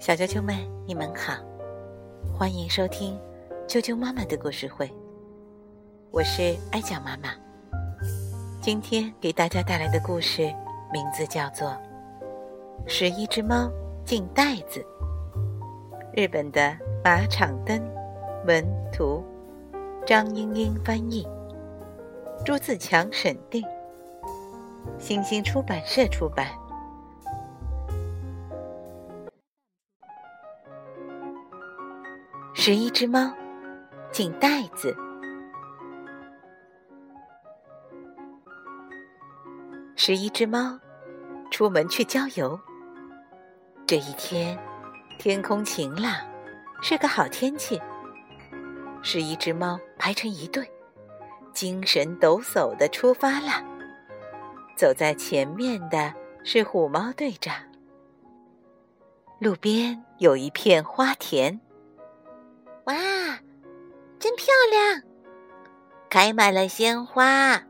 小啾啾们，你们好，欢迎收听啾啾妈妈的故事会。我是艾酱妈妈，今天给大家带来的故事名字叫做《十一只猫进袋子》。日本的马场灯文图，张英英翻译，朱自强审定，星星出版社出版。十一只猫进袋子。十一只猫出门去郊游。这一天，天空晴朗，是个好天气。十一只猫排成一队，精神抖擞的出发了。走在前面的是虎猫队长。路边有一片花田，哇，真漂亮，开满了鲜花。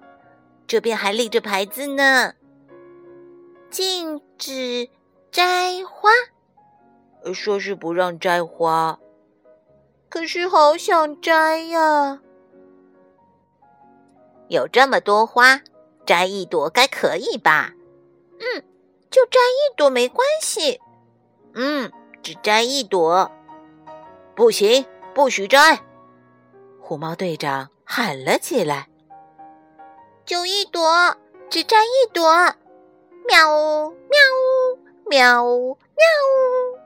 这边还立着牌子呢，禁止摘花，说是不让摘花，可是好想摘呀！有这么多花，摘一朵该可以吧？嗯，就摘一朵没关系。嗯，只摘一朵，不行，不许摘！虎猫队长喊了起来。就一朵，只摘一朵，喵呜喵呜喵呜喵呜。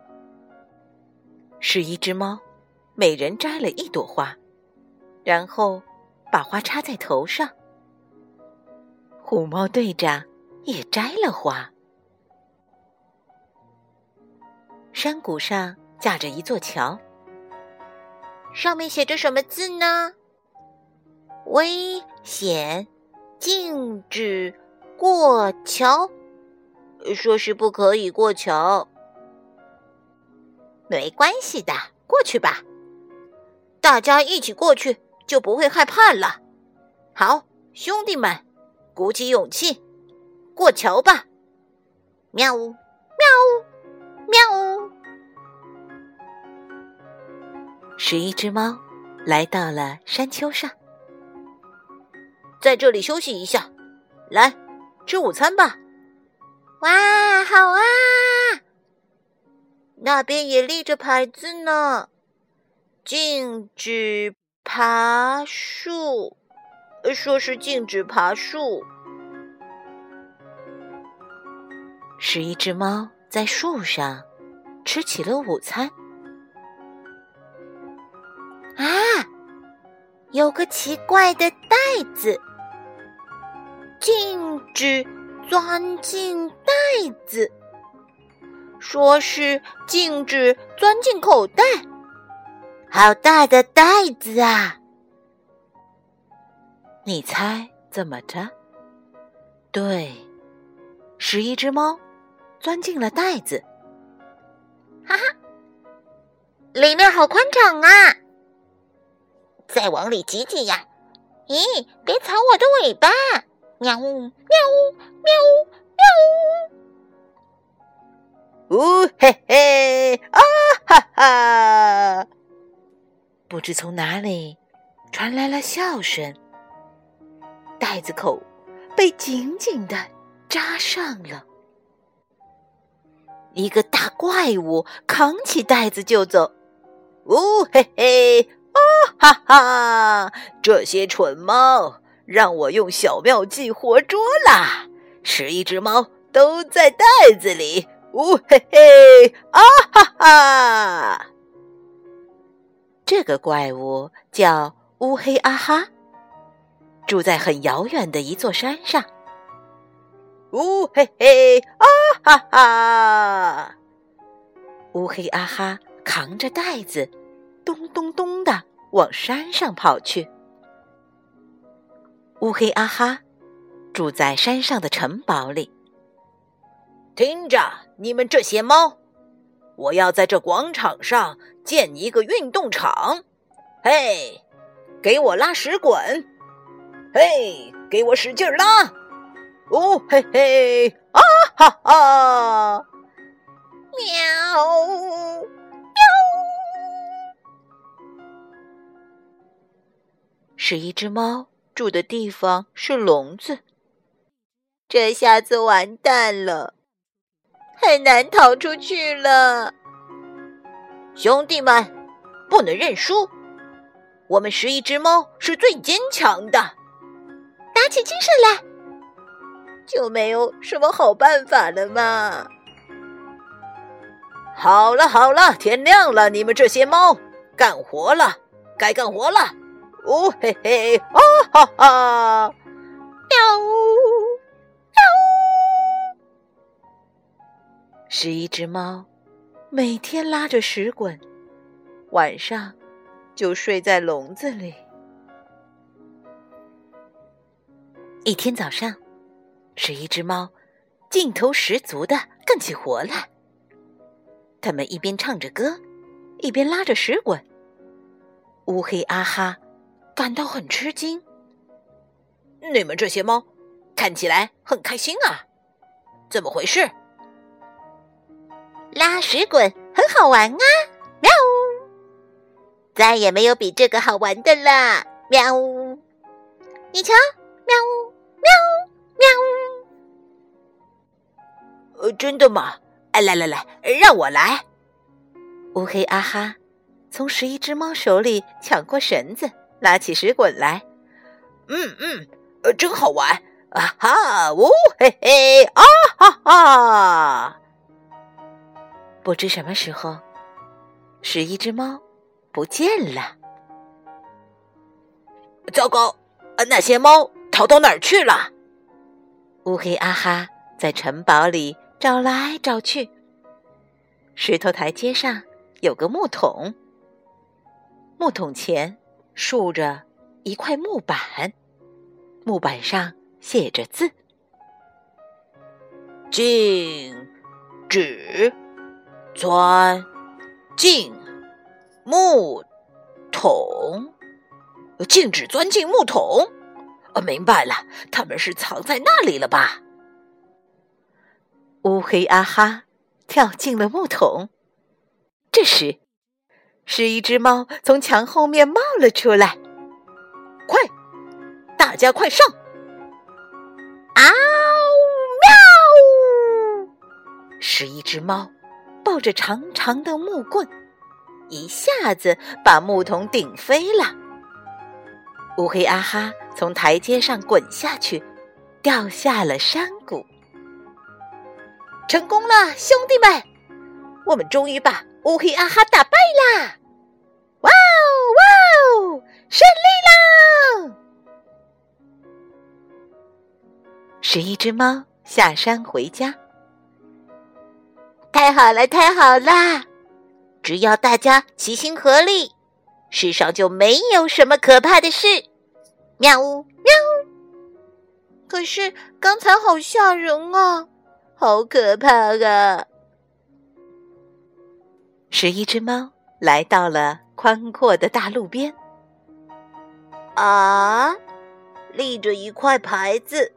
十一只猫，每人摘了一朵花，然后把花插在头上。虎猫队长也摘了花。山谷上架着一座桥，上面写着什么字呢？危险。禁止过桥，说是不可以过桥。没关系的，过去吧。大家一起过去，就不会害怕了。好，兄弟们，鼓起勇气，过桥吧！喵呜喵呜喵！十一只猫来到了山丘上。在这里休息一下，来吃午餐吧。哇，好啊！那边也立着牌子呢，禁止爬树，说是禁止爬树。十一只猫在树上吃起了午餐。有个奇怪的袋子。禁止钻进袋子，说是禁止钻进口袋。好大的袋子啊！你猜怎么着？对，十一只猫钻进了袋子。哈哈，里面好宽敞啊！再往里挤挤呀！咦，别踩我的尾巴！喵呜喵喵喵！呜呜嘿嘿啊哈哈！不知从哪里传来了笑声。袋子口被紧紧的扎上了。一个大怪物扛起袋子就走。呜嘿嘿啊哈哈！这些蠢猫！让我用小妙计活捉啦！十一只猫都在袋子里，呜嘿嘿，啊哈哈！这个怪物叫乌黑阿哈，住在很遥远的一座山上。呜嘿嘿，啊哈哈！乌黑阿哈扛着袋子，咚咚咚的往山上跑去。乌黑阿哈住在山上的城堡里。听着，你们这些猫，我要在这广场上建一个运动场。嘿，给我拉屎滚！嘿，给我使劲拉！哦嘿嘿，啊哈哈！是一只猫住的地方是笼子，这下子完蛋了，很难逃出去了。兄弟们，不能认输！我们十一只猫是最坚强的，打起精神来，就没有什么好办法了嘛。好了好了，天亮了，你们这些猫干活了，该干活了。哦嘿嘿，啊哈哈，喵呜喵呜！十一只猫每天拉着屎滚，晚上就睡在笼子里。一天早上，十一只猫劲头十足的干起活来。他们一边唱着歌，一边拉着屎滚。乌黑阿哈感到很吃惊：“你们这些猫看起来很开心啊，怎么回事？”拉屎滚很好玩啊！喵！再也没有比这个好玩的了！喵！你瞧，喵喵喵！呃，真的吗？哎，来来来，让我来！乌黑阿哈从十一只猫手里抢过绳子，拉起石滚来。嗯嗯，呃，真好玩！啊哈，呜嘿嘿，啊哈哈！不知什么时候，十一只猫不见了。糟糕，那些猫逃到哪儿去了？乌黑阿哈在城堡里。找来找去，石头台阶上有个木桶，木桶前竖着一块木板，木板上写着字：“禁止钻进木桶，禁止钻进木桶。”呃，明白了，他们是藏在那里了吧？乌黑啊哈跳进了木桶，这时，是一只猫从墙后面冒了出来。快，大家快上！嗷喵！是一只猫抱着长长的木棍，一下子把木桶顶飞了。乌黑阿哈从台阶上滚下去，掉下了山谷。成功了，兄弟们！我们终于把乌黑阿哈打败啦！哇哦哇哦，胜利啦！十一只猫下山回家。太好了，太好了！只要大家齐心合力，世上就没有什么可怕的事。喵呜喵！可是刚才好吓人啊！好可怕啊！十一只猫来到了宽阔的大路边。啊，立着一块牌子，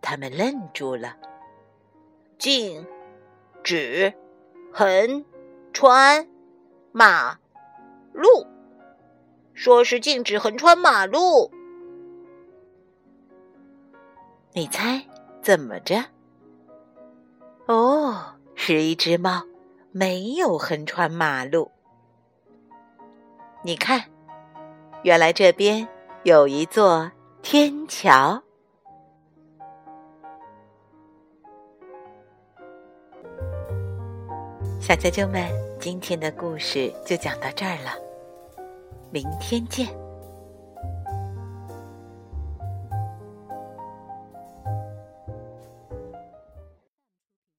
他们愣住了。禁止横穿马路，说是禁止横穿马路。你猜怎么着？哦，是一只猫，没有横穿马路。你看，原来这边有一座天桥。小啾啾们，今天的故事就讲到这儿了，明天见。